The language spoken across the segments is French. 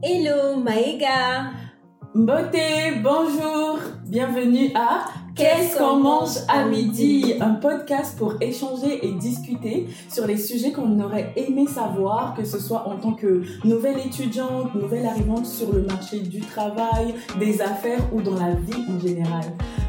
Hello Maïga Beauté, bonjour Bienvenue à Qu'est-ce qu'on mange à midi? Un podcast pour échanger et discuter sur les sujets qu'on aurait aimé savoir, que ce soit en tant que nouvelle étudiante, nouvelle arrivante sur le marché du travail, des affaires ou dans la vie en général.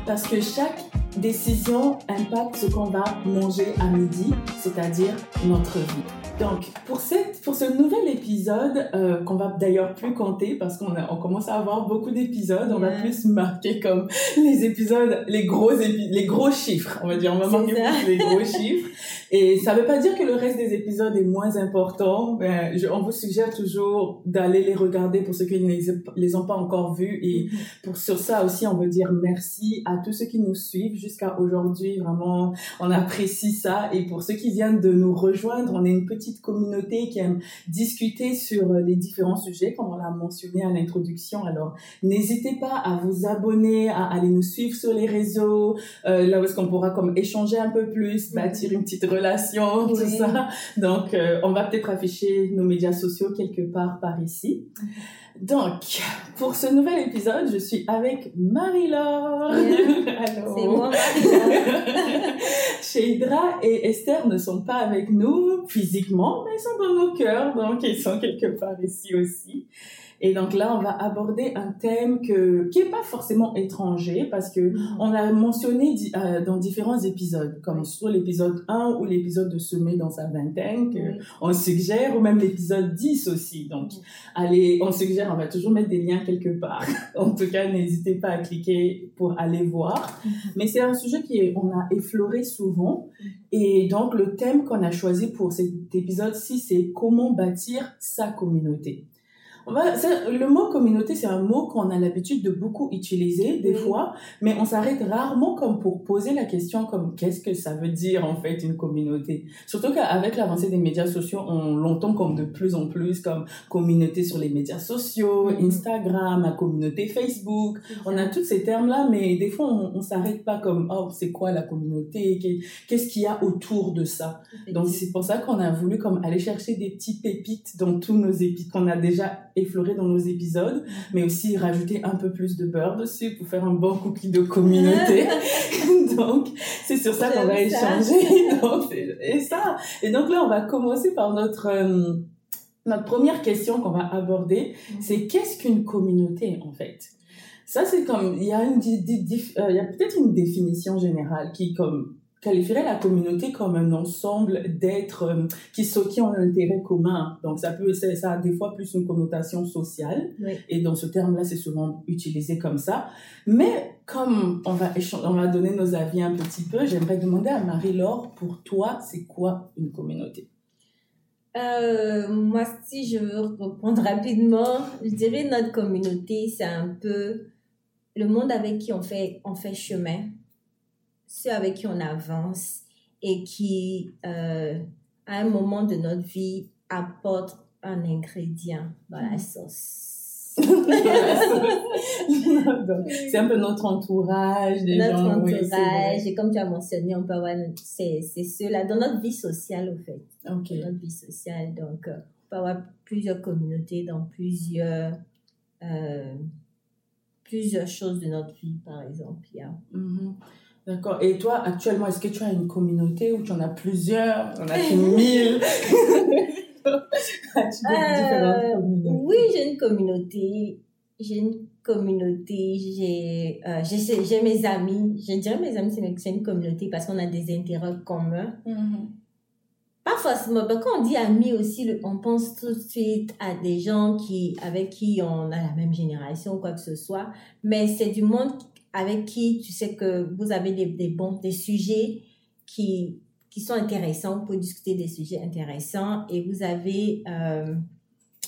Parce que chaque décision impacte ce qu'on va manger à midi, c'est-à-dire notre vie. Donc, pour, cette, pour ce nouvel épisode, euh, qu'on va d'ailleurs plus compter parce qu'on on commence à avoir beaucoup d'épisodes, on va plus marquer comme les épisodes, les gros, les gros chiffres, on va dire, on va marquer plus les gros chiffres. Et ça veut pas dire que le reste des épisodes est moins important. mais je, on vous suggère toujours d'aller les regarder pour ceux qui ne les, ont pas encore vus. Et mm-hmm. pour sur ça aussi, on veut dire merci à tous ceux qui nous suivent jusqu'à aujourd'hui. Vraiment, on apprécie ça. Et pour ceux qui viennent de nous rejoindre, on est une petite communauté qui aime discuter sur euh, les différents sujets, comme on l'a mentionné à l'introduction. Alors, n'hésitez pas à vous abonner, à aller nous suivre sur les réseaux, euh, là où est-ce qu'on pourra comme échanger un peu plus, bâtir une petite relation, tout ça. Donc, euh, on va peut-être afficher nos médias sociaux quelque part par ici. Donc, pour ce nouvel épisode, je suis avec Marie-Laure. C'est moi, Marie-Laure. Sheidra et Esther ne sont pas avec nous physiquement, mais ils sont dans nos cœurs, donc ils sont quelque part ici aussi. Et donc là, on va aborder un thème que, qui est pas forcément étranger parce que mm-hmm. on a mentionné euh, dans différents épisodes, comme soit l'épisode 1 ou l'épisode de Semer dans sa vingtaine, que on suggère, ou même l'épisode 10 aussi. Donc, allez, on suggère, on va toujours mettre des liens quelque part. en tout cas, n'hésitez pas à cliquer pour aller voir. Mm-hmm. Mais c'est un sujet qui est, on a effleuré souvent. Mm-hmm. Et donc, le thème qu'on a choisi pour cet épisode-ci, c'est comment bâtir sa communauté le mot communauté, c'est un mot qu'on a l'habitude de beaucoup utiliser des fois, mais on s'arrête rarement comme pour poser la question comme qu'est-ce que ça veut dire en fait une communauté? Surtout qu'avec l'avancée des médias sociaux, on l'entend comme de plus en plus comme communauté sur les médias sociaux, mm-hmm. Instagram, la communauté Facebook. On a tous ces termes-là, mais des fois on, on s'arrête pas comme oh c'est quoi la communauté, qu'est-ce qu'il y a autour de ça? Donc c'est pour ça qu'on a voulu comme aller chercher des petits pépites dans tous nos épisodes qu'on a déjà effleurer dans nos épisodes, mais aussi rajouter un peu plus de beurre dessus pour faire un bon cookie de communauté. donc, c'est sur ça qu'on va échanger. et ça. Et donc là, on va commencer par notre, euh, notre première question qu'on va aborder. Mm. C'est qu'est-ce qu'une communauté, en fait? Ça, c'est comme, il y a une, euh, y a peut-être une définition générale qui, comme, qualifierait la communauté comme un ensemble d'êtres euh, qui, qui ont un intérêt commun. Donc, ça peut, ça a des fois plus une connotation sociale. Et dans ce terme-là, c'est souvent utilisé comme ça. Mais comme on va, on va donner nos avis un petit peu, j'aimerais demander à Marie-Laure, pour toi, c'est quoi une communauté? Euh, moi, si je veux répondre rapidement, je dirais notre communauté, c'est un peu le monde avec qui on fait, on fait chemin ceux avec qui on avance et qui, euh, à un moment de notre vie, apportent un ingrédient dans la sauce. c'est un peu notre entourage, des notre entourage, et comme tu as mentionné, on peut avoir, c'est, c'est ceux-là, dans notre vie sociale, au fait. Okay. Dans notre vie sociale, donc, euh, on peut avoir plusieurs communautés dans plusieurs, euh, plusieurs choses de notre vie, par exemple. Yeah. D'accord. Et toi, actuellement, est-ce que tu as une communauté ou tu en as plusieurs? On a mille euh, Oui, j'ai une communauté. J'ai une communauté. J'ai euh, j'ai mes amis. Je dirais mes amis, c'est une communauté parce qu'on a des intérêts communs. Pas forcément. Mais quand on dit amis aussi, on pense tout de suite à des gens qui, avec qui on a la même génération ou quoi que ce soit. Mais c'est du monde avec qui tu sais que vous avez des, des bons, des sujets qui, qui sont intéressants, pour discuter des sujets intéressants et vous avez euh,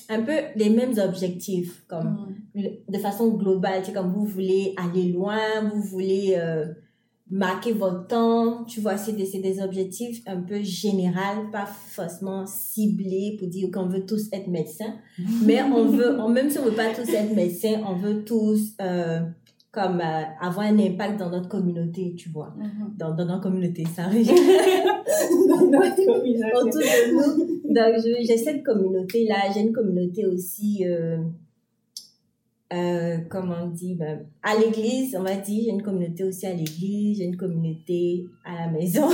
un peu les mêmes objectifs, comme mm. de façon globale, c'est comme vous voulez aller loin, vous voulez euh, marquer votre temps, tu vois, c'est des, des objectifs un peu généraux, pas forcément ciblés pour dire qu'on veut tous être médecins, mais on veut, même si on veut pas tous être médecins, on veut tous... Euh, comme euh, avoir un impact dans notre communauté, tu vois. Mm-hmm. dans, dans notre communauté, ça arrive. dans notre communauté. Autour de nous. Donc, j'ai cette communauté-là. J'ai une communauté aussi euh, euh, comme on dit, ben, à l'église, on va dire, j'ai une communauté aussi à l'église, j'ai une communauté à la maison.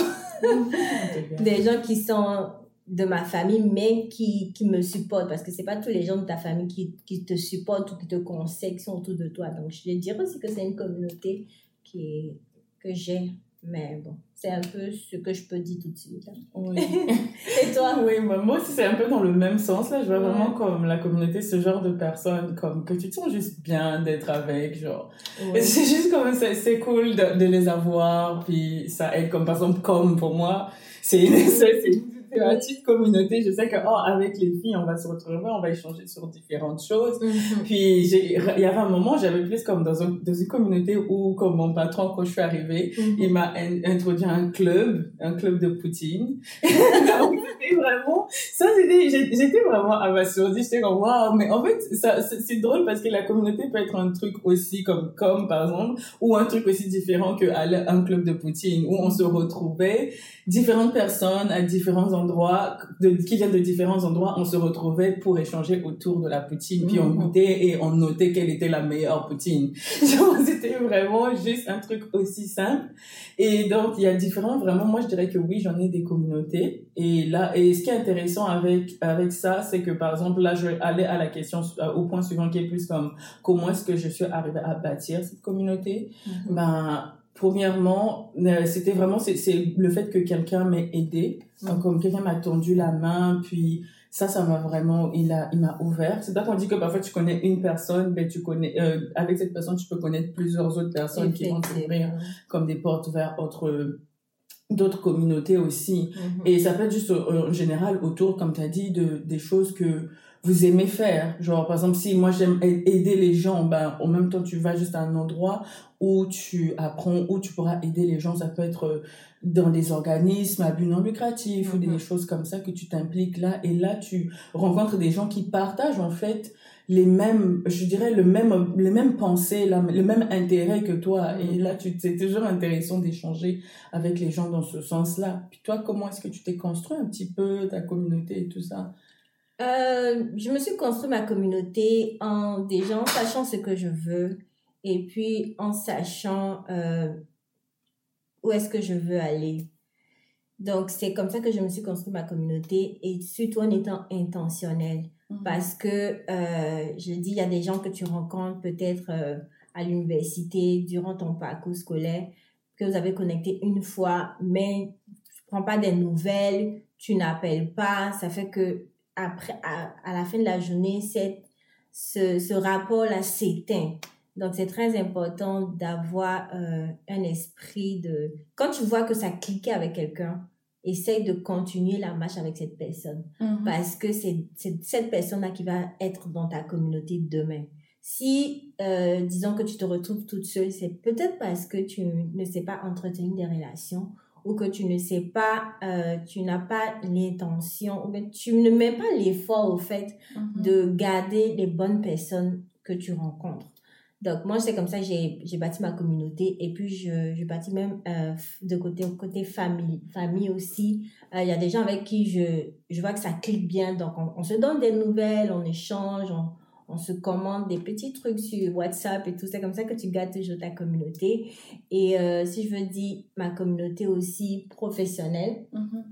des gens qui sont de ma famille, mais qui, qui me supportent, parce que c'est pas tous les gens de ta famille qui, qui te supportent ou qui te conseillent, qui sont autour de toi. Donc, je dirais aussi que c'est une communauté qui que j'ai mais bon, c'est un peu ce que je peux dire tout de suite. Oui. Et toi? Oui, moi aussi, c'est un peu dans le même sens. Là. Je vois vraiment comme la communauté, ce genre de personnes comme que tu te sens juste bien d'être avec. Genre. C'est juste comme c'est cool de, de, les avoir. Puis ça aide, comme par exemple, comme pour moi, c'est une, une petite communauté, je sais que, oh, avec les filles, on va se retrouver, on va échanger sur différentes choses. Mhm. Puis, il y avait un moment, j'avais plus comme dans, un, dans une communauté où, comme mon patron, quand je suis arrivée, mhm. il m'a introduit à un club, un club de poutine. Donc, c'était vraiment, ça, c'était, j'étais vraiment abasourdie. J'étais comme, waouh, mais en fait, ça, c'est drôle parce que la communauté peut être un truc aussi comme, comme, par exemple, ou un truc aussi différent que un club de poutine où on se retrouvait différentes personnes à différents endroits, de, qui viennent de différents endroits, on se retrouvait pour échanger autour de la poutine, puis on mhm. goûtait et on notait quelle était la meilleure poutine. C'était vraiment juste un truc aussi simple. Et donc, il y a différents, vraiment, moi je dirais que oui, j'en ai des communautés. Et là, et ce qui est intéressant avec, avec ça, c'est que par exemple, là, je vais aller à la question, euh, au point suivant qui est plus comme, comment est-ce que je suis arrivée à bâtir cette communauté? Mhm. Ben, Premièrement, euh, c'était vraiment c'est le fait que quelqu'un m'ait aidé, mm. comme quelqu'un m'a tendu la main, puis ça, ça m'a vraiment, il a, il m'a ouvert. C'est pas qu'on dit que parfois tu connais une personne, mais tu connais, euh, avec cette personne, tu peux connaître plusieurs autres personnes qui vont t'ouvrir comme des portes vers autre, d'autres communautés aussi. Mm-hmm. Et ça peut être juste en général autour, comme tu as dit, de, des choses que vous aimez faire. Genre, par exemple, si moi j'aime aider les gens, ben, en même temps, tu vas juste à un endroit où tu apprends, où tu pourras aider les gens. Ça peut être euh, dans des organismes à but non lucratif ou des mhm. choses comme ça que tu t'impliques là. Et là, tu rencontres des gens qui partagent, en fait, les mêmes, je dirais, le même, les mêmes pensées, le même intérêt que toi. Et là, tu, c'est toujours intéressant d'échanger avec les gens dans ce sens-là. Puis toi, comment est-ce que tu t'es construit un petit peu ta communauté et tout ça? Euh, je me suis construit ma communauté en déjà en sachant ce que je veux et puis en sachant euh, où est-ce que je veux aller. Donc c'est comme ça que je me suis construit ma communauté et surtout en étant intentionnelle mhm. parce que euh, je dis il y a des gens que tu rencontres peut-être euh, à l'université durant ton parcours scolaire que vous avez connecté une fois mais tu prends pas des nouvelles, tu n'appelles pas, ça fait que après, à, à, la fin de la journée, cette, ce, ce rapport-là s'éteint. Donc, c'est très important d'avoir euh, un esprit de... Quand tu vois que ça cliquait avec quelqu'un, essaye de continuer la marche avec cette personne. Mm-hmm. Parce que c'est cette personne-là qui va être dans ta communauté demain. Si, euh, disons que tu te retrouves toute seule, c'est peut-être parce que tu ne sais pas entretenir des relations ou que tu ne sais pas, euh, tu n'as pas l'intention, ou tu ne mets pas l'effort au fait mhm. de garder les bonnes personnes que tu rencontres. Donc moi, c'est comme ça j'ai j'ai bâti ma communauté et puis je, je bâtis même euh, de côté côté famille, famille aussi. Euh, il y a des gens avec qui je, je vois que ça clique bien, donc on, on se donne des nouvelles, on échange, on, on se commande des petits trucs sur WhatsApp et tout. C'est comme ça que tu gardes toujours ta communauté. Et euh, si je veux dire ma communauté aussi professionnelle, mm-hmm.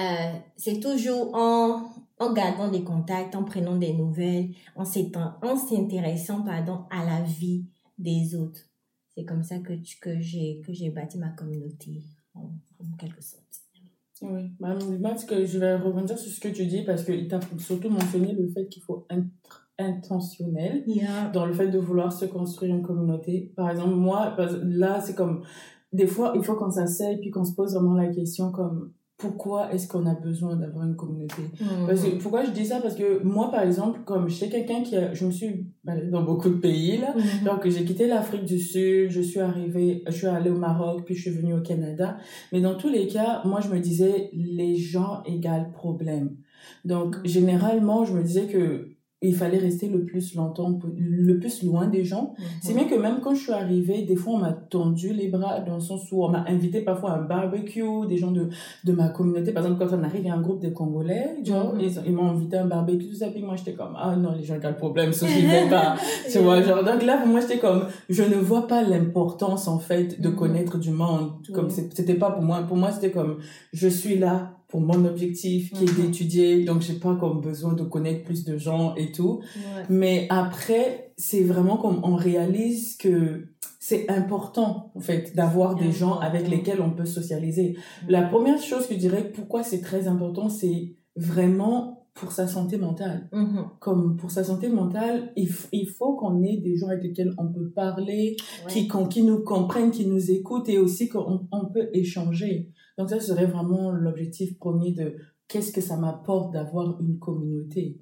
euh, c'est toujours en, en gardant des contacts, en prenant des nouvelles, en s'intéressant pardon, à la vie des autres. C'est comme ça que, que j'ai bâti ma communauté, en, quelque sorte. Oui, bah, que je vais rebondir sur ce que tu dis parce qu'il t'a surtout mentionné le fait qu'il faut être intentionnel dans le fait de vouloir se construire une communauté. Par exemple, moi, là, c'est comme, des fois, il faut qu'on s'asseye puis qu'on se pose vraiment la question comme, pourquoi est-ce qu'on a besoin d'avoir une communauté? Mm-hmm. parce que, Pourquoi je dis ça? Parce que moi, par exemple, comme j'étais quelqu'un qui a, je me suis dans beaucoup de pays, là, mm-hmm. donc j'ai quitté l'Afrique du Sud, je suis arrivée, je suis allée au Maroc, puis je suis venue au Canada. Mais dans tous les cas, moi, je me disais, les gens égale problème. Donc, généralement, je me disais que il fallait rester le plus longtemps, le plus loin des gens. C'est bien que même quand je suis arrivée, des fois on m'a tendu les bras dans le sens où on m'a invité parfois à un barbecue, des gens de, de ma communauté. Par exemple, quand on arrive, il y a un groupe de Congolais, genre, ils, ils m'ont invité à un barbecue, tout ça. Puis moi, j'étais comme, ah non, les gens ont le problème, ça, je vais pas. tu vois, genre, donc là, pour moi, j'étais comme, je ne vois pas l'importance, en fait, de connaître du monde. Comme, c'était pas pour moi. Pour moi, c'était comme, je suis là pour mon objectif qui est mhm. d'étudier donc j'ai pas comme besoin de connaître plus de gens et tout mais après c'est vraiment comme on réalise que c'est important en fait d'avoir des gens avec lesquels on peut socialiser la première chose que je dirais pourquoi c'est très important c'est vraiment pour sa santé mentale. Mhm. Comme pour sa santé mentale, il, il faut qu'on ait des gens avec lesquels on peut parler, qui, qui nous comprennent, qui nous écoutent et aussi qu'on on peut échanger. Donc ça serait vraiment l'objectif premier de qu'est-ce que ça m'apporte d'avoir une communauté.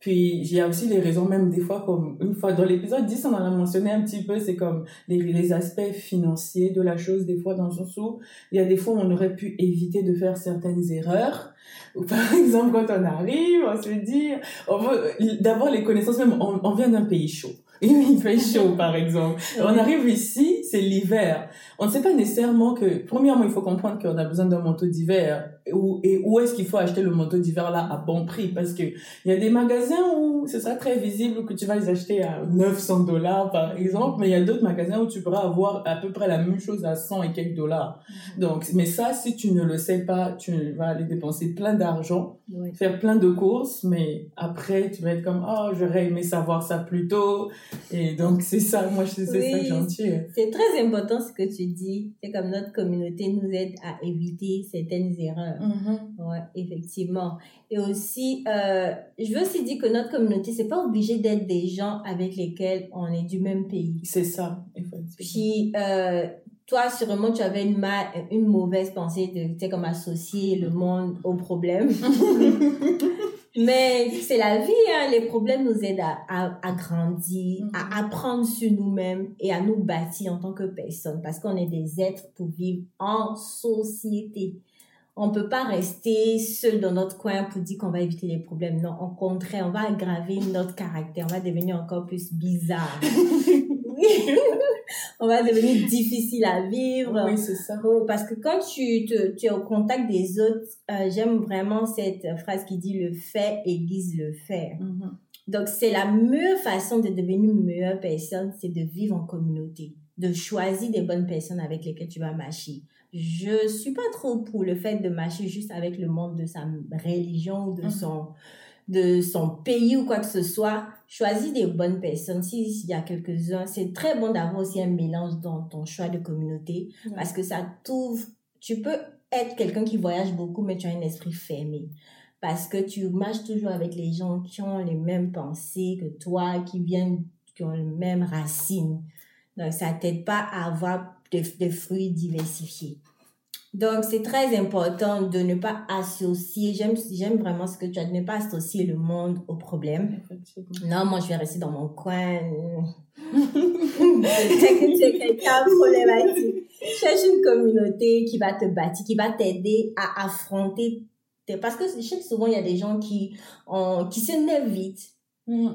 Puis il y a aussi les raisons même des fois comme une fois dans l'épisode 10 on en a mentionné un petit peu c'est comme les, les aspects financiers de la chose des fois dans le sens où il y a des fois où on aurait pu éviter de faire certaines erreurs ou par exemple quand on arrive on se dit on veut d'abord les connaissances même on, on vient d'un pays chaud il fait chaud par exemple on arrive ici c'est l'hiver on ne sait pas nécessairement que, premièrement, il faut comprendre qu'on a besoin d'un manteau d'hiver. Où, et où est-ce qu'il faut acheter le manteau d'hiver là à bon prix? Parce que il y a des magasins où ce sera très visible que tu vas les acheter à 900 dollars par exemple, mais il y a d'autres magasins où tu pourras avoir à peu près la même chose à 100 et quelques dollars. Donc, mais ça, si tu ne le sais pas, tu vas aller dépenser plein d'argent, faire plein de courses, mais après, tu vas être comme, oh, j'aurais aimé savoir ça plus tôt. Et donc, c'est ça, moi, c'est ça que j'en tire. C'est très important ce que tu dit, c'est comme notre communauté nous aide à éviter certaines erreurs. Mm-hmm. Ouais, effectivement. Et aussi, euh, je veux aussi dire que notre communauté, c'est pas obligé d'être des gens avec lesquels on est du même pays. C'est ça, effectivement. Puis, euh, toi, sûrement, tu avais une, mal, une mauvaise pensée de, tu sais, comme associer le monde au problème. Mais c'est la vie, hein. les problèmes nous aident à, à, grandir, à mm-hmm. apprendre sur nous-mêmes et à nous bâtir en tant que personne parce qu'on est des êtres pour vivre en société. On peut pas rester seul dans notre coin pour dire qu'on va éviter les problèmes. Non, au contraire, on va aggraver notre caractère, on va devenir encore plus bizarre. on va devenir difficile à vivre. Oui, c'est ça. Parce que quand tu, te, tu es au contact des autres, euh, j'aime vraiment cette phrase qui dit le fait aiguise le faire. Mm-hmm. Donc, c'est la meilleure façon de devenir une meilleure personne, c'est de vivre en communauté, de choisir des bonnes personnes avec lesquelles tu vas marcher. Je suis pas trop pour le fait de marcher juste avec le monde de sa religion ou de mm-hmm. son de son pays ou quoi que ce soit, choisis des bonnes personnes. S'il y a quelques-uns, c'est très bon d'avoir aussi un mélange dans ton choix de communauté parce que ça t'ouvre. Tu peux être quelqu'un qui voyage beaucoup, mais tu as un esprit fermé. Parce que tu marches toujours avec les gens qui ont les mêmes pensées que toi, qui viennent, qui ont les mêmes racines. Donc, ça t'aide pas à avoir des fruits diversifiés. Donc, c'est très important de ne pas associer, j'aime, j'aime vraiment ce que tu as, de ne pas associer le monde au problème. Non, moi, je vais rester dans mon coin. je sais que tu es quelqu'un problématique. Cherche une communauté qui va te bâtir, qui va t'aider à affronter. Parce que je sais que souvent, il y a des gens qui, ont, qui s'énervent vite. Mm.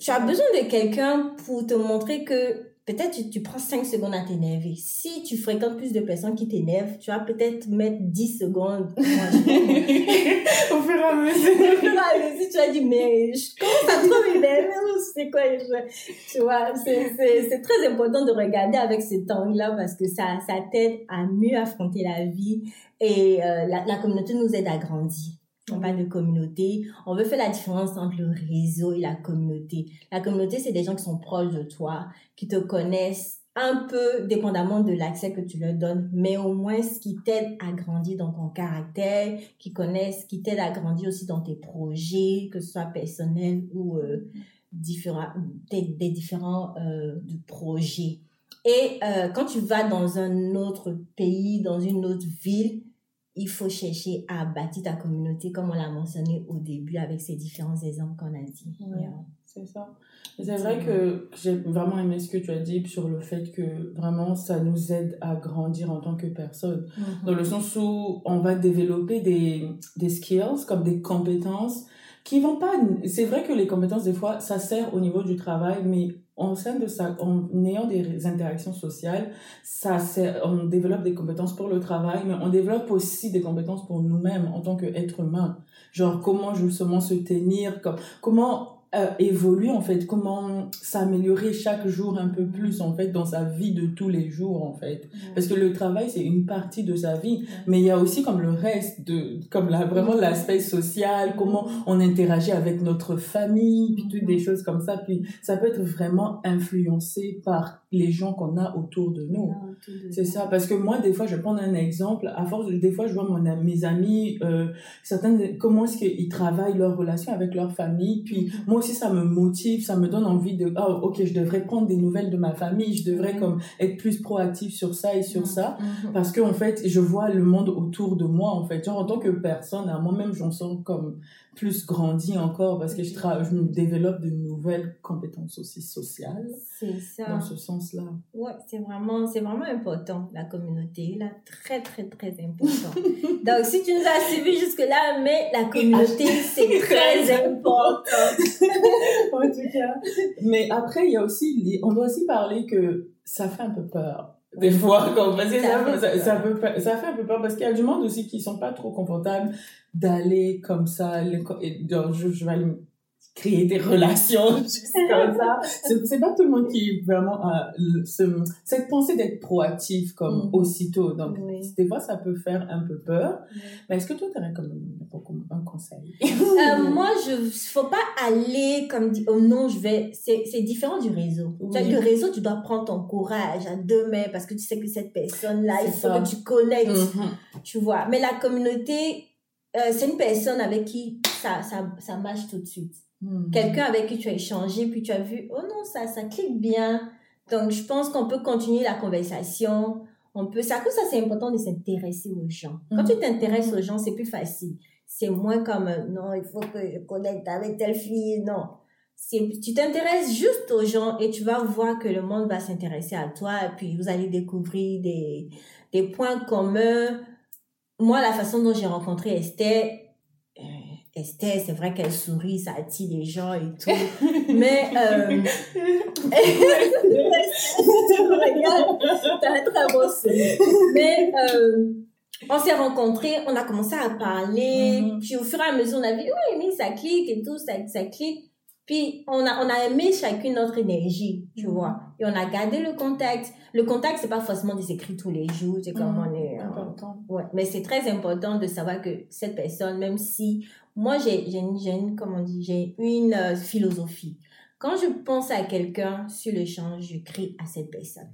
Tu as besoin de quelqu'un pour te montrer que peut-être tu, tu, prends 5 secondes à t'énerver. Si tu fréquentes plus de personnes qui t'énervent, tu vas peut-être mettre 10 secondes. Au fur et à mesure. Au fur et à mesure, tu vas dire, mais je commence à trop m'énerver, c'est quoi Tu vois, c'est très important de regarder avec ce temps-là parce que ça, ça t'aide à mieux affronter la vie et euh, la, la communauté nous aide à grandir on parle de communauté. On veut faire la différence entre le réseau et la communauté. La communauté, c'est des gens qui sont proches de toi, qui te connaissent un peu dépendamment de l'accès que tu leur donnes, mais au moins ce qui t'aide à grandir dans ton caractère, qui connaissent, qui t'aide à grandir aussi dans tes projets, que ce soit personnel ou euh, des, différents euh, projets. Et euh, quand tu vas dans un autre pays, dans une autre ville, il faut chercher à bâtir ta communauté, comme on l'a mentionné au début avec ces différents exemples qu'on a dit. c'est ça. C'est vrai que j'ai vraiment aimé ce que tu as dit sur le fait que vraiment ça nous aide à grandir en tant que personne. Mm-hmm. Dans le sens où on va développer des, des skills, comme des compétences qui vont pas. C'est vrai que les compétences, des fois, ça sert au niveau du travail, mais en de en ayant des interactions sociales, ça on développe des compétences pour le travail, mais on développe aussi des compétences pour nous-mêmes en tant qu'être humain. Genre, comment justement se tenir, comme, comment euh, évoluer en fait, comment s'améliorer chaque jour un peu plus en fait dans sa vie de tous les jours en fait. Parce que le travail c'est une partie de sa vie, mais il y a aussi comme le reste de comme là vraiment l'aspect social, comment on interagit avec notre famille, puis toutes des choses comme ça. Puis ça peut être vraiment influencé par les gens qu'on a autour de nous. C'est ça, parce que moi des fois je vais prendre un exemple. À force des fois je vois mon, mes amis, euh, certaines comment est-ce qu'ils travaillent leur relation avec leur famille, puis moi aussi ça me motive, ça me donne envie de oh ok je devrais prendre des nouvelles de ma famille, je devrais comme être plus proactif sur ça et sur ça parce que en fait je vois le monde autour de moi en fait. Genre en tant que personne à moi-même j'en sens comme plus grandi encore parce que je, je me développe de nouvelles compétences aussi sociales. C'est ça. Dans ce sens-là. Ouais, c'est vraiment, c'est vraiment important, la communauté, là, très, très, très important. Donc, si tu nous as suivis jusque-là, mais la communauté, c'est très important. en tout cas. Mais après, il y a aussi, on doit aussi parler que ça fait un peu peur des fois quand parce que ça, ça, ça, peut, ça, fait un peu peur parce qu'il y a du monde aussi qui sont pas trop confortables d'aller comme ça je, je vais créer des relations juste comme ça. C'est pas tout le monde qui vraiment a ce, cette pensée d'être proactif comme mm. aussitôt. Donc, des fois, ça peut faire un peu peur. Mais est-ce que toi, tu aurais comme un conseil? euh, moi, je, faut pas aller comme, oh non, je vais, c'est différent du réseau. Le réseau, tu dois prendre ton courage à deux mains parce que tu sais que cette personne-là, il faut que tu connectes. Mm-hmm. Tu vois. Mais la communauté, euh, c'est une personne avec qui ça, ça, ça marche tout de suite. Hmm. Quelqu'un avec qui tu as échangé, puis tu as vu, oh non, ça, ça clique bien. Donc, je pense qu'on peut continuer la conversation. On peut, cause ça, c'est important de s'intéresser aux gens. Quand tu hmm. t'intéresses aux gens, c'est plus facile. C'est moins comme, euh, non, il faut que je connecte avec telle fille. Non. Tu t'intéresses juste aux gens et tu vas voir que le monde va s'intéresser à toi et puis vous allez découvrir des, des points communs. Moi, la façon dont j'ai rencontré Esther, Esther, c'est vrai qu'elle sourit, ça attire les gens et tout. Mais, euh, t'as un très beau Mais, euh, on s'est rencontrés, on a commencé à parler, mm-hmm. puis au fur et à mesure, on a vu, oui, mais ça clique et tout, ça, ça clique. Puis on a, on a aimé chacune notre énergie, tu mm-hmm. vois. Et on a gardé le contact. Le contact, c'est pas forcément des écrits tous les jours, c'est comme mm-hmm. on est. important. ouais. Mais c'est très important de savoir que cette personne, même si moi, j'ai, une, une, comment j'ai une euh, philosophie. Quand je pense à quelqu'un sur le champ, je crie à cette personne.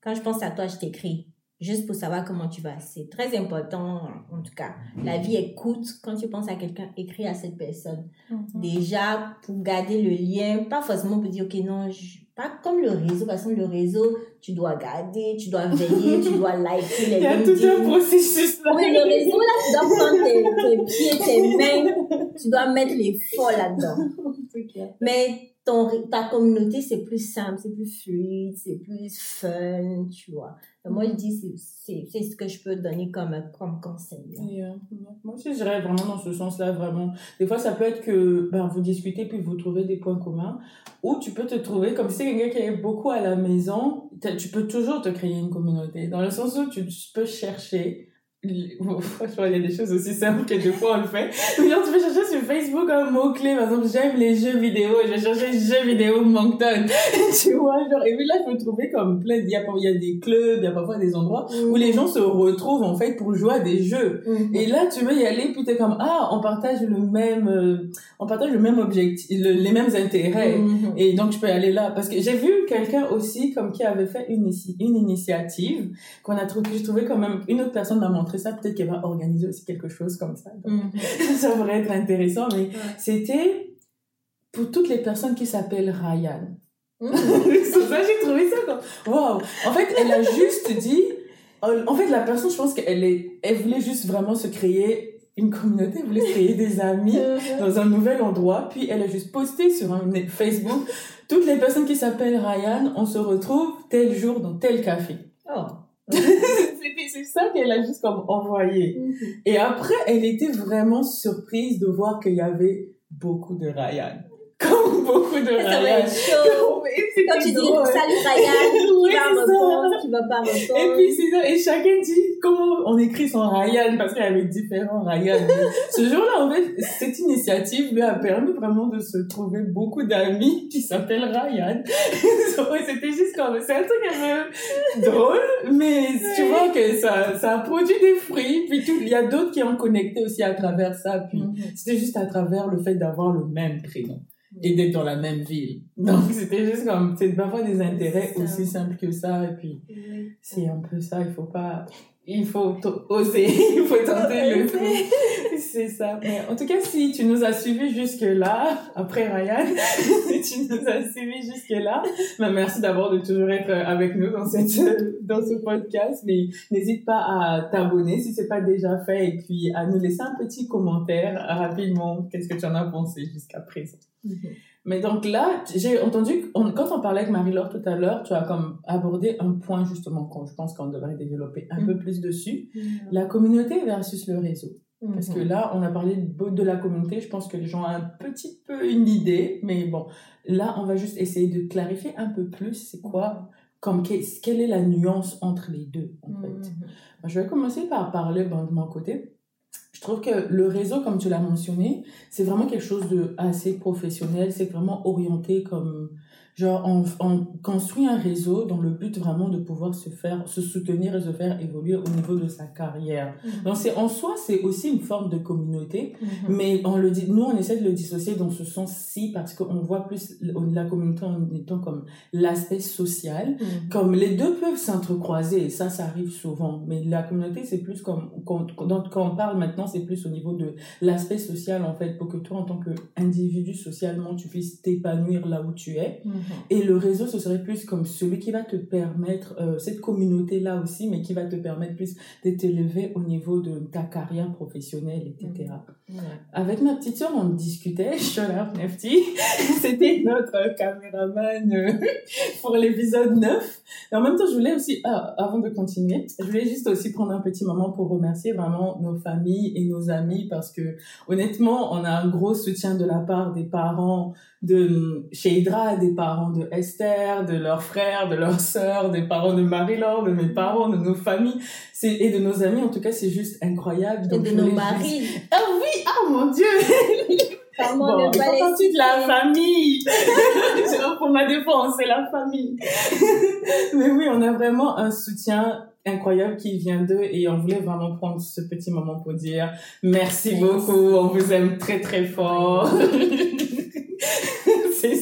Quand je pense à toi, je t'écris. Juste pour savoir comment tu vas. C'est très important, en tout cas. La vie écoute. Quand tu penses à quelqu'un, écris à cette personne. Mhm. Déjà, pour garder le lien, pas forcément pour dire, OK, non, je, pas comme le réseau, parce que le réseau, tu dois garder, tu dois veiller, tu dois liker les Il y a tout un processus là. Oui, le réseau, là, tu dois prendre tes, pieds, tes mains, tu dois mettre les fonds là-dedans. Mais ton, ta communauté, c'est plus simple, c'est plus fluide, c'est plus fun, tu vois. Moi, je dis, c'est ce que je peux donner comme, comme conseil. moi aussi, je dirais vraiment dans ce sens-là, vraiment. Des fois, ça peut être que ben, vous discutez puis vous trouvez des points communs, ou tu peux te trouver, comme si c'est quelqu'un qui est beaucoup à la maison, tu peux toujours te créer une communauté, dans le sens où tu peux chercher franchement, il y a des choses aussi simples que des fois on le fait. Genre, tu peux chercher sur Facebook un mot-clé, par exemple, j'aime les jeux vidéo, je vais chercher jeux vidéo Moncton. tu vois, genre, et puis là, je peux trouver comme plein, il y a, il y a des clubs, il y a parfois des endroits où les gens se retrouvent, en fait, pour jouer à des jeux. Mm-hmm. Et là, tu veux y aller, puis t'es comme, ah, on partage le même, euh, on partage le même objectif, les mêmes intérêts. Mm-hmm. Et donc, je peux aller là. Parce que j'ai vu quelqu'un aussi, comme qui avait fait une, une initiative, qu'on a trouvé, j'ai trouvé quand même, une autre personne m'a ça, peut-être qu'elle va organiser aussi quelque chose comme ça. Donc, mm. ça pourrait être intéressant. Mais c'était pour toutes les personnes qui s'appellent Ryan. Mm. ça, j'ai trouvé ça comme, waouh! En fait, elle a juste dit, en fait, la personne, je pense qu'elle est, elle voulait juste vraiment se créer une communauté, elle voulait se créer des amis dans un nouvel endroit. Puis elle a juste posté sur un Facebook, toutes les personnes qui s'appellent Ryan, on se retrouve tel jour dans tel café. Oh. c'est ça qu'elle a juste comme envoyé. Mhm. Et après, elle était vraiment surprise de voir qu'il y avait beaucoup de Ryan beaucoup de Ça va être chaud. Quand tu dis salut Ryan, tu vas répondre, tu vas pas répondre. Et puis ça, et chacun dit comment on écrit son Ryan parce qu'il y avait différents Ryan. Ce jour-là, en fait, cette initiative lui a permis vraiment de se trouver beaucoup d'amis qui s'appellent Ryan. C'était juste comme, c'est un truc un peu drôle, mais tu vois que ça, ça a produit des fruits. Puis il y a d'autres qui ont connecté aussi à travers ça. Puis mm-hmm. c'était juste à travers le fait d'avoir le même prénom et d'être dans la même ville. Donc, c'était juste comme, c'est parfois des intérêts aussi simples que ça. Et puis, c'est un peu ça, il faut pas, il faut oser, il faut tenter le coup. C'est ça. Mais en tout cas, si tu nous as suivis jusque-là, après Ryan, si tu nous as suivis jusque-là, ben merci d'abord de toujours être avec nous dans cette, dans ce podcast. Mais n'hésite pas à t'abonner si c'est pas déjà fait et puis à nous laisser un petit commentaire rapidement. Qu'est-ce que tu en as pensé jusqu'à présent? Mhm. Mais donc là, j'ai entendu, quand on parlait avec Marie-Laure tout à l'heure, tu as comme abordé un point justement quand je pense qu'on devrait développer un peu mhm. plus dessus, mhm. la communauté versus le réseau. Parce que là, on a parlé de la communauté, je pense que les gens ont un petit peu une idée, mais bon, là, on va juste essayer de clarifier un peu plus c'est quoi, comme quelle est la nuance entre les deux, en fait. Je vais commencer par parler de mon côté je trouve que le réseau, comme tu l'as mentionné, c'est vraiment quelque chose de assez professionnel. C'est vraiment orienté comme Genre, on, on, construit un réseau dans le but vraiment de pouvoir se faire, se soutenir et se faire évoluer au niveau de sa carrière. Mhm. Donc, c'est, en soi, c'est aussi une forme de communauté, mhm. mais on le dit, nous, on essaie de le dissocier dans ce sens-ci parce qu'on voit plus la communauté en étant comme l'aspect social. Mhm. Comme les deux peuvent s'entrecroiser, et ça, ça arrive souvent, mais la communauté, c'est plus comme, quand, quand, on parle maintenant, c'est plus au niveau de l'aspect social, en fait, pour que toi, en tant qu'individu socialement, tu puisses t'épanouir là où tu es. Mhm. Et le réseau, ce serait plus comme celui qui va te permettre, euh, cette communauté-là aussi, mais qui va te permettre plus de t'élever au niveau de ta carrière professionnelle, etc. Mhm. Avec ma petite soeur, on discutait, Shola Nefti, c'était notre caméraman euh, pour l'épisode 9. Et en même temps, je voulais aussi, ah, avant de continuer, je voulais juste aussi prendre un petit moment pour remercier vraiment nos familles et nos amis parce que honnêtement, on a un gros soutien de la part des parents de chez Hydra, des parents de Esther, de leurs frères, de leurs sœurs, des parents de Marie-Laure, de mes parents, de nos familles, et de nos amis. En tout cas, c'est juste incroyable. et de nos maris. Ah oui, ah mon Dieu. bon, ils font partie de la famille. pour ma défense, c'est la famille. Mais oui, on a vraiment un soutien incroyable qui vient d'eux et on voulait vraiment prendre ce petit moment pour dire merci, merci. beaucoup, on vous aime très très fort.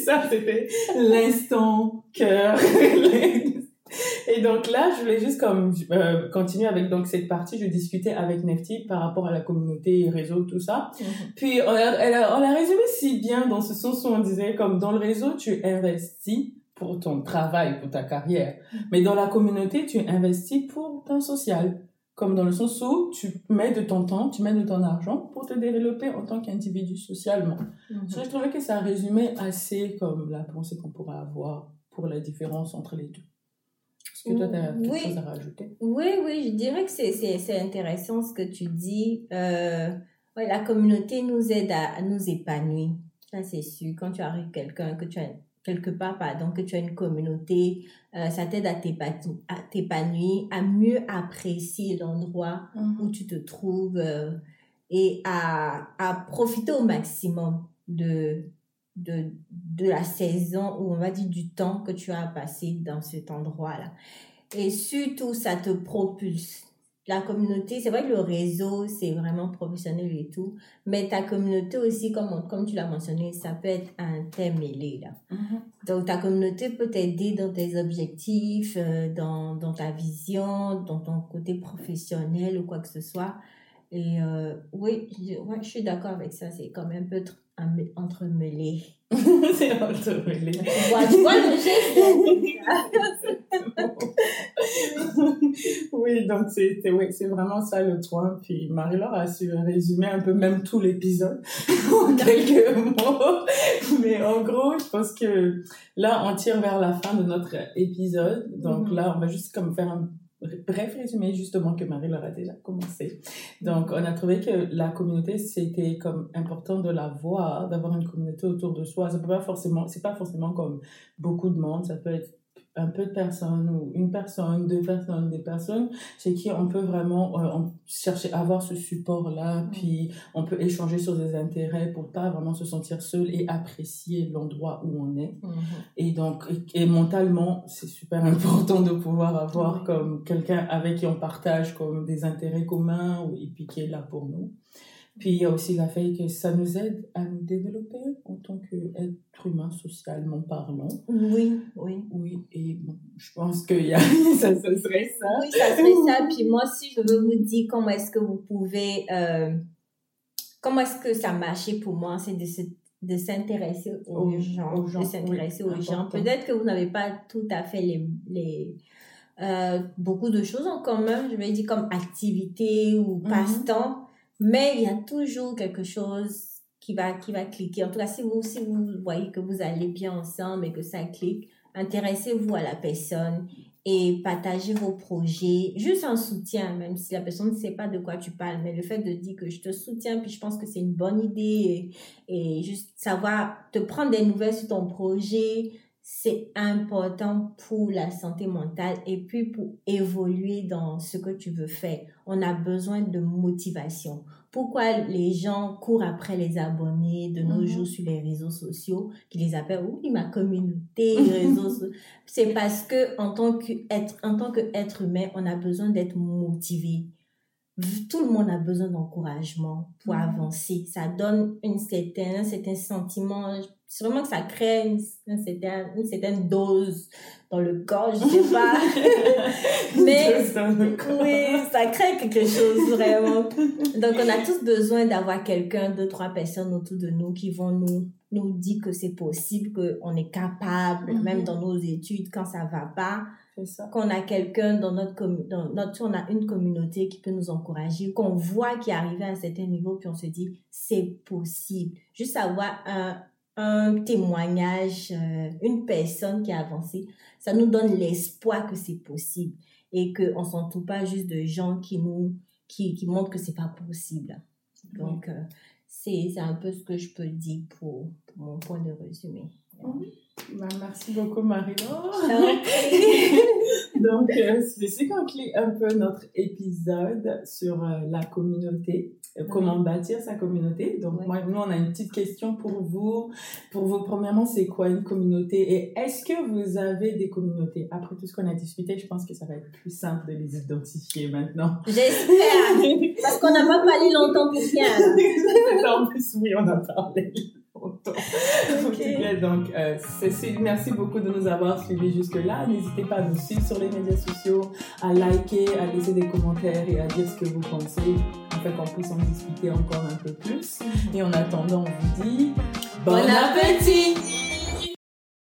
Ça, c'était l'instant cœur. Et donc là, je voulais juste comme euh, continuer avec donc cette partie. Je discutais avec Nefti par rapport à la communauté, réseau, tout ça. Mhm. Puis on a, on a résumé si bien dans ce sens où on disait comme dans le réseau, tu investis pour ton travail, pour ta carrière. Mhm. Mais dans la communauté, tu investis pour ton social comme dans le sens où tu mets de ton temps, tu mets de ton argent pour te développer en tant qu'individu socialement. Mhm. Je trouvais que ça résumait assez comme la pensée qu'on pourrait avoir pour la différence entre les deux. Est-ce que toi, tu as quelque oui. chose à rajouter? Oui, oui, je dirais que c'est intéressant ce que tu dis. Euh, ouais, la communauté nous aide à, à nous épanouir. Ça, c'est sûr. Quand tu arrives quelqu'un, que tu as quelque part, pardon, que tu as une communauté, euh, ça t'aide à t'épanouir, à mieux apprécier l'endroit où tu te trouves euh, et à, à profiter au maximum de, de, de la saison ou on va dire du temps que tu as passé dans cet endroit-là. Et surtout, ça te propulse la communauté, c'est vrai que le réseau, c'est vraiment professionnel et tout, mais ta communauté aussi, comme, comme tu l'as mentionné, ça peut être intermêlé, là. Mm-hmm. Donc, ta communauté peut t'aider dans tes objectifs, euh, dans, dans ta vision, dans ton côté professionnel ou quoi que ce soit. Et euh, oui, je, ouais, je suis d'accord avec ça, c'est quand même un peu entremêlé. c'est tu vois le geste? Oui, donc c'est vraiment ça le point. Puis Marie-Laure a su résumer un peu même tout l'épisode en quelques mots. Mais en gros, je pense que là, on tire vers la fin de notre épisode. Donc mhm. là, on va juste comme faire un bref résumé justement que Marie leur a déjà commencé. Donc, on a trouvé que la communauté, c'était comme important de la voir, d'avoir une communauté autour de soi. Ça peut pas forcément, c'est pas forcément comme beaucoup de monde, ça peut être un peu de personnes ou une personne, deux personnes, des personnes chez qui on peut vraiment euh, chercher à avoir ce support-là, puis on peut échanger sur des intérêts pour pas vraiment se sentir seul et apprécier l'endroit où on est. Mm-hmm. Et donc, et, mentalement, c'est super important de pouvoir avoir comme quelqu'un avec qui on partage comme des intérêts communs et puis qui est là pour nous. Puis il y a aussi la fait que ça nous aide à nous développer en tant qu'être humain socialement parlant. Oui, oui. Oui, et bon, je pense que y a, ça, ça, serait ça. Oui, ça serait ça. Puis moi aussi, je veux vous dire comment est-ce que vous pouvez... Euh, comment est-ce que ça marchait pour moi, c'est de se de s'intéresser aux, gens, de s'intéresser aux gens. Peut-être que vous n'avez pas tout à fait les, les euh, beaucoup de choses en commun, je vais dire comme activité ou mhm. passe-temps, mais il y a toujours quelque chose qui va, qui va cliquer. En tout cas, si vous, si vous voyez que vous allez bien ensemble et que ça clique, intéressez-vous à la personne et partagez vos projets, juste en soutien, même si la personne ne sait pas de quoi tu parles, mais le fait de dire que je te soutiens, puis je pense que c'est une bonne idée, et, et, juste savoir te prendre des nouvelles sur ton projet, c'est important pour la santé mentale et puis pour évoluer dans ce que tu veux faire. On a besoin de motivation. Pourquoi les gens courent après les abonnés de nos mhm. jours sur les réseaux sociaux, qui les appellent, oui, ma communauté, réseaux C'est parce que en tant qu'être, en tant qu'être humain, on a besoin d'être motivé tout le monde a besoin d'encouragement pour mhm. avancer. Ça donne une certaine, un certain sentiment. C'est vraiment que ça crée une, une, certaine, une certaine dose dans le corps, je sais pas. Mais oui, ça crée quelque chose vraiment. Donc on a tous besoin d'avoir quelqu'un, deux, trois personnes autour de nous qui vont nous nous dire que c'est possible, qu'on est capable, mhm. même dans nos études, quand ça va pas qu'on a quelqu'un dans notre dans notre on a une communauté qui peut nous encourager, qu'on voit qui est arrivé à un certain niveau, puis on se dit c'est possible. Juste avoir un, un témoignage, euh, une personne qui a avancé, ça nous donne l'espoir que c'est possible et qu'on ne s'entoure pas juste de gens qui nous qui, qui montrent que c'est pas possible. Donc, euh, c'est un peu ce que je peux dire pour, mon point de résumé. Bah, merci beaucoup, Marie-Laure. Donc, euh, c'est conclut un peu notre épisode sur euh, la communauté, euh, comment bâtir sa communauté. Donc, moi, nous, on a une petite question pour vous. Pour vous, premièrement, c'est quoi une communauté et est-ce que vous avez des communautés? Après tout ce qu'on a discuté, je pense que ça va être plus simple de les identifier maintenant. J'espère, parce qu'on n'a pas parlé longtemps pour rien. en plus, oui, on a parlé. Donc, euh, merci beaucoup de nous avoir suivis jusque-là. N'hésitez pas à nous suivre sur les médias sociaux, à liker, à laisser des commentaires et à dire ce que vous pensez, afin qu'on puisse en discuter encore un peu plus. Et en attendant, on vous dit bon appétit